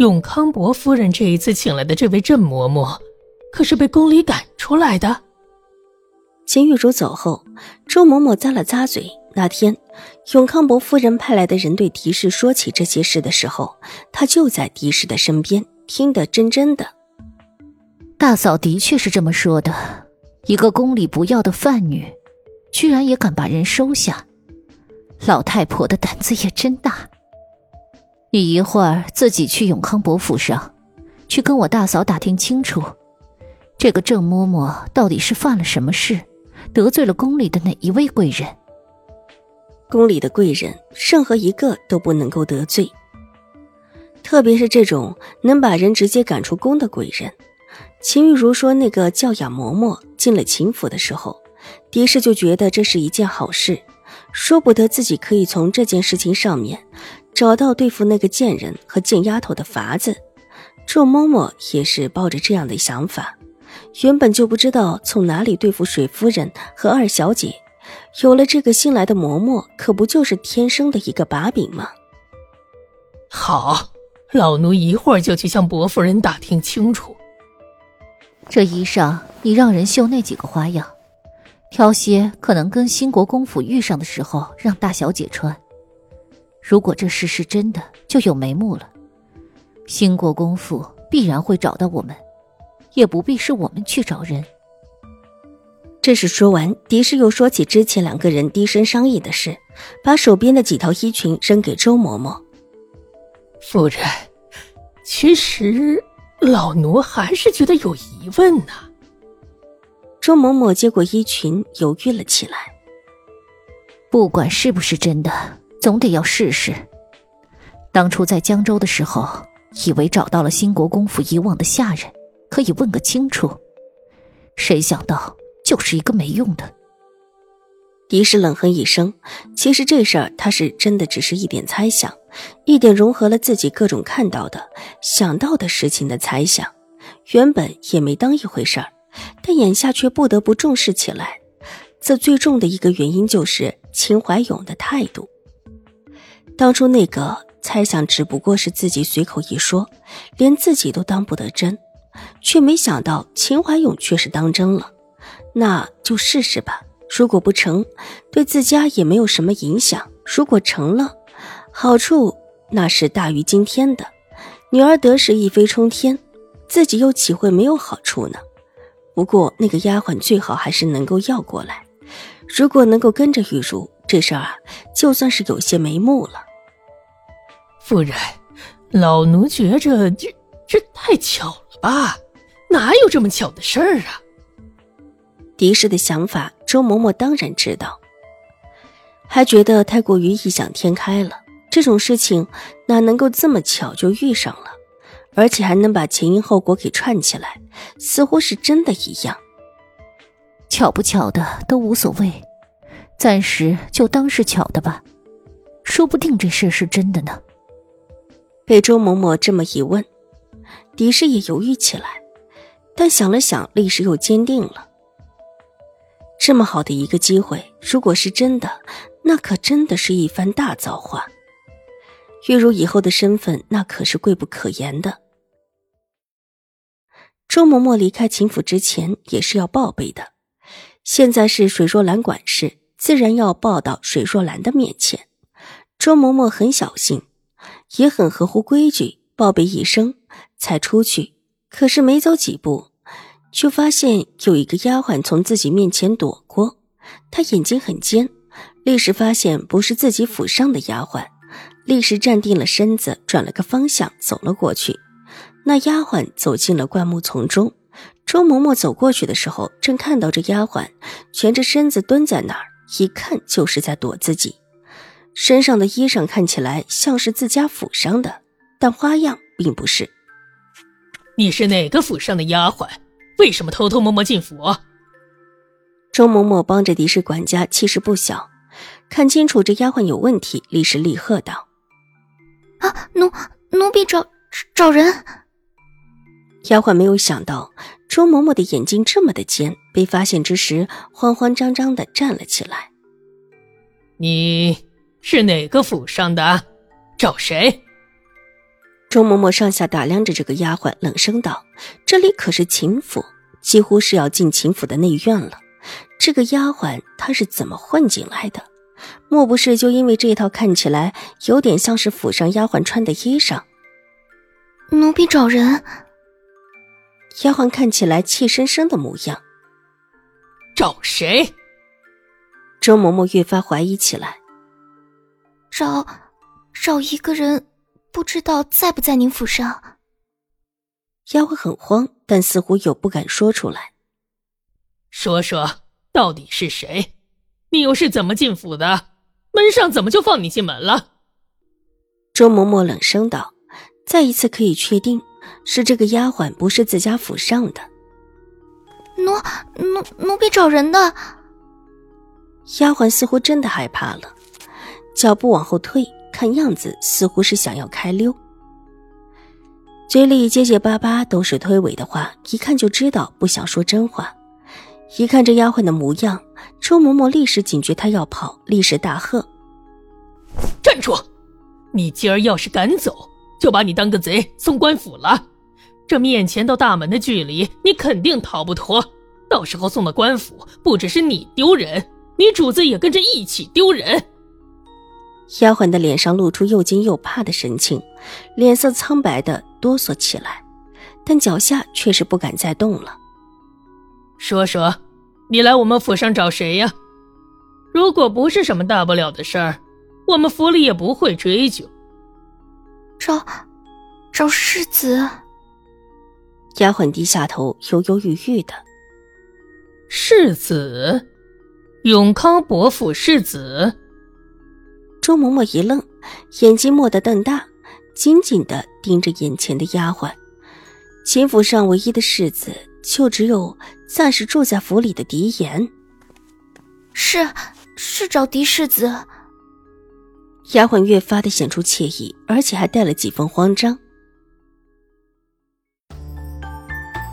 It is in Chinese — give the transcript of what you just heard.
永康伯夫人这一次请来的这位郑嬷嬷，可是被宫里赶出来的。秦玉茹走后，周嬷嬷咂了咂嘴。那天，永康伯夫人派来的人对狄氏说起这些事的时候，她就在狄氏的身边，听得真真的。大嫂的确是这么说的，一个宫里不要的犯女，居然也敢把人收下，老太婆的胆子也真大。你一会儿自己去永康伯府上，去跟我大嫂打听清楚，这个郑嬷嬷到底是犯了什么事，得罪了宫里的哪一位贵人？宫里的贵人，任何一个都不能够得罪，特别是这种能把人直接赶出宫的贵人。秦玉茹说，那个叫雅嬷嬷进了秦府的时候，狄氏就觉得这是一件好事，说不得自己可以从这件事情上面。找到对付那个贱人和贱丫头的法子，周嬷嬷也是抱着这样的想法。原本就不知道从哪里对付水夫人和二小姐，有了这个新来的嬷嬷，可不就是天生的一个把柄吗？好，老奴一会儿就去向伯夫人打听清楚。这衣裳你让人绣那几个花样，挑些可能跟兴国公府遇上的时候让大小姐穿。如果这事是真的，就有眉目了。兴国公府必然会找到我们，也不必是我们去找人。这时说完，狄氏又说起之前两个人低声商议的事，把手边的几条衣裙扔给周嬷嬷。夫人，其实老奴还是觉得有疑问呢。周嬷嬷接过衣裙，犹豫了起来。不管是不是真的。总得要试试。当初在江州的时候，以为找到了兴国公府以往的下人，可以问个清楚。谁想到就是一个没用的。狄氏冷哼一声，其实这事儿他是真的只是一点猜想，一点融合了自己各种看到的、想到的事情的猜想，原本也没当一回事儿，但眼下却不得不重视起来。这最重的一个原因就是秦怀勇的态度。当初那个猜想只不过是自己随口一说，连自己都当不得真，却没想到秦怀勇却是当真了。那就试试吧，如果不成，对自家也没有什么影响；如果成了，好处那是大于今天的。女儿得势一飞冲天，自己又岂会没有好处呢？不过那个丫鬟最好还是能够要过来，如果能够跟着玉茹，这事儿啊，就算是有些眉目了。夫人，老奴觉着这这太巧了吧？哪有这么巧的事儿啊？狄氏的想法，周嬷嬷当然知道，还觉得太过于异想天开了。这种事情哪能够这么巧就遇上了，而且还能把前因后果给串起来，似乎是真的一样。巧不巧的都无所谓，暂时就当是巧的吧，说不定这事是真的呢。被周嬷嬷这么一问，狄氏也犹豫起来，但想了想，立时又坚定了。这么好的一个机会，如果是真的，那可真的是一番大造化。玉茹以后的身份，那可是贵不可言的。周嬷嬷离开秦府之前，也是要报备的。现在是水若兰管事，自然要报到水若兰的面前。周嬷嬷很小心。也很合乎规矩，报备一声才出去。可是没走几步，却发现有一个丫鬟从自己面前躲过。她眼睛很尖，立时发现不是自己府上的丫鬟，立时站定了身子，转了个方向走了过去。那丫鬟走进了灌木丛中。周嬷嬷走过去的时候，正看到这丫鬟蜷着身子蹲在那儿，一看就是在躲自己。身上的衣裳看起来像是自家府上的，但花样并不是。你是哪个府上的丫鬟？为什么偷偷摸摸进府？周嬷嬷帮着狄氏管家，气势不小。看清楚这丫鬟有问题，立时厉喝道：“啊，奴奴婢找找人！”丫鬟没有想到周嬷嬷的眼睛这么的尖，被发现之时，慌慌张张的站了起来。你是哪个府上的？找谁？周嬷嬷上下打量着这个丫鬟，冷声道：“这里可是秦府，几乎是要进秦府的内院了。这个丫鬟她是怎么混进来的？莫不是就因为这套看起来有点像是府上丫鬟穿的衣裳？”奴婢找人。丫鬟看起来气生生的模样。找谁？周嬷嬷越发怀疑起来。找，找一个人。不知道在不在您府上？丫鬟很慌，但似乎又不敢说出来。说说到底是谁？你又是怎么进府的？门上怎么就放你进门了？周嬷嬷冷声道：“再一次可以确定，是这个丫鬟不是自家府上的。”奴奴奴婢找人的。丫鬟似乎真的害怕了，脚步往后退。看样子似乎是想要开溜，嘴里结结巴巴都是推诿的话，一看就知道不想说真话。一看这丫鬟的模样，周嬷嬷立时警觉她要跑，立时大喝：“站住！你今儿要是敢走，就把你当个贼送官府了。这面前到大门的距离，你肯定逃不脱。到时候送到官府，不只是你丢人，你主子也跟着一起丢人。”丫鬟的脸上露出又惊又怕的神情，脸色苍白的哆嗦起来，但脚下却是不敢再动了。说说，你来我们府上找谁呀？如果不是什么大不了的事儿，我们府里也不会追究。找，找世子。丫鬟低下头，犹犹豫豫的。世子，永康伯府世子。周嬷嬷一愣，眼睛蓦地瞪大，紧紧的盯着眼前的丫鬟。秦府上唯一的世子，就只有暂时住在府里的狄言。是，是找狄世子。丫鬟越发的显出惬意，而且还带了几分慌张。